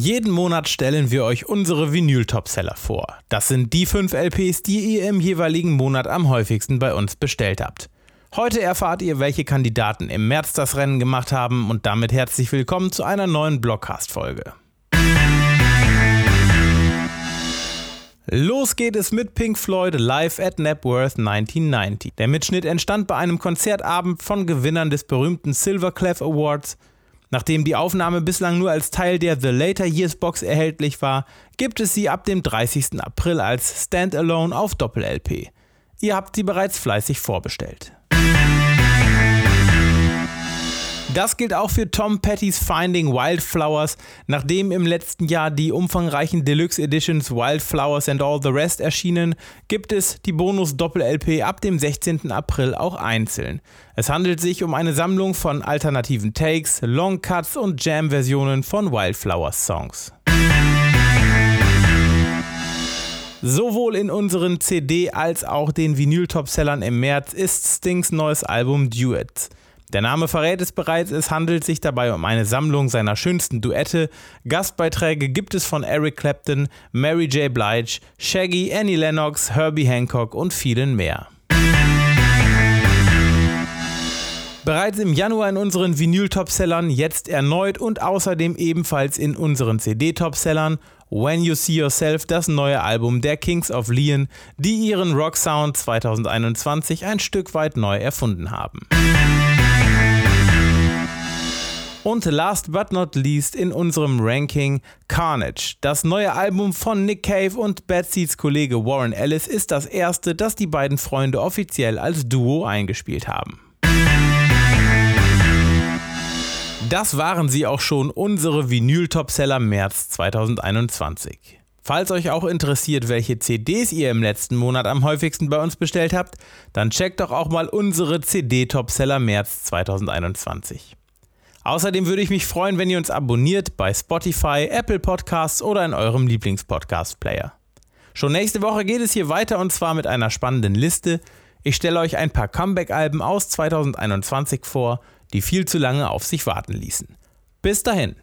Jeden Monat stellen wir euch unsere Vinyl-Topseller vor. Das sind die fünf LPs, die ihr im jeweiligen Monat am häufigsten bei uns bestellt habt. Heute erfahrt ihr, welche Kandidaten im März das Rennen gemacht haben und damit herzlich willkommen zu einer neuen Blockcast-Folge. Los geht es mit Pink Floyd live at Napworth 1990. Der Mitschnitt entstand bei einem Konzertabend von Gewinnern des berühmten Silver Clef Awards. Nachdem die Aufnahme bislang nur als Teil der The Later Years Box erhältlich war, gibt es sie ab dem 30. April als Standalone auf Doppel-LP. Ihr habt sie bereits fleißig vorbestellt. Das gilt auch für Tom Petty's Finding Wildflowers. Nachdem im letzten Jahr die umfangreichen Deluxe Editions Wildflowers and All the Rest erschienen, gibt es die Bonus-Doppel-LP ab dem 16. April auch einzeln. Es handelt sich um eine Sammlung von alternativen Takes, Long Cuts und Jam-Versionen von Wildflowers Songs. Sowohl in unseren CD- als auch den Vinyl-Topsellern im März ist Stings neues Album Duets. Der Name verrät es bereits, es handelt sich dabei um eine Sammlung seiner schönsten Duette. Gastbeiträge gibt es von Eric Clapton, Mary J. Blige, Shaggy, Annie Lennox, Herbie Hancock und vielen mehr. Bereits im Januar in unseren Vinyl-Topsellern, jetzt erneut und außerdem ebenfalls in unseren CD-Topsellern When You See Yourself, das neue Album der Kings of Leon, die ihren Rock-Sound 2021 ein Stück weit neu erfunden haben. Und last but not least in unserem Ranking Carnage. Das neue Album von Nick Cave und Bad Seeds Kollege Warren Ellis ist das erste, das die beiden Freunde offiziell als Duo eingespielt haben. Das waren sie auch schon, unsere Vinyl-Topseller März 2021. Falls euch auch interessiert, welche CDs ihr im letzten Monat am häufigsten bei uns bestellt habt, dann checkt doch auch mal unsere CD-Topseller März 2021. Außerdem würde ich mich freuen, wenn ihr uns abonniert bei Spotify, Apple Podcasts oder in eurem Lieblingspodcast-Player. Schon nächste Woche geht es hier weiter und zwar mit einer spannenden Liste. Ich stelle euch ein paar Comeback-Alben aus 2021 vor, die viel zu lange auf sich warten ließen. Bis dahin.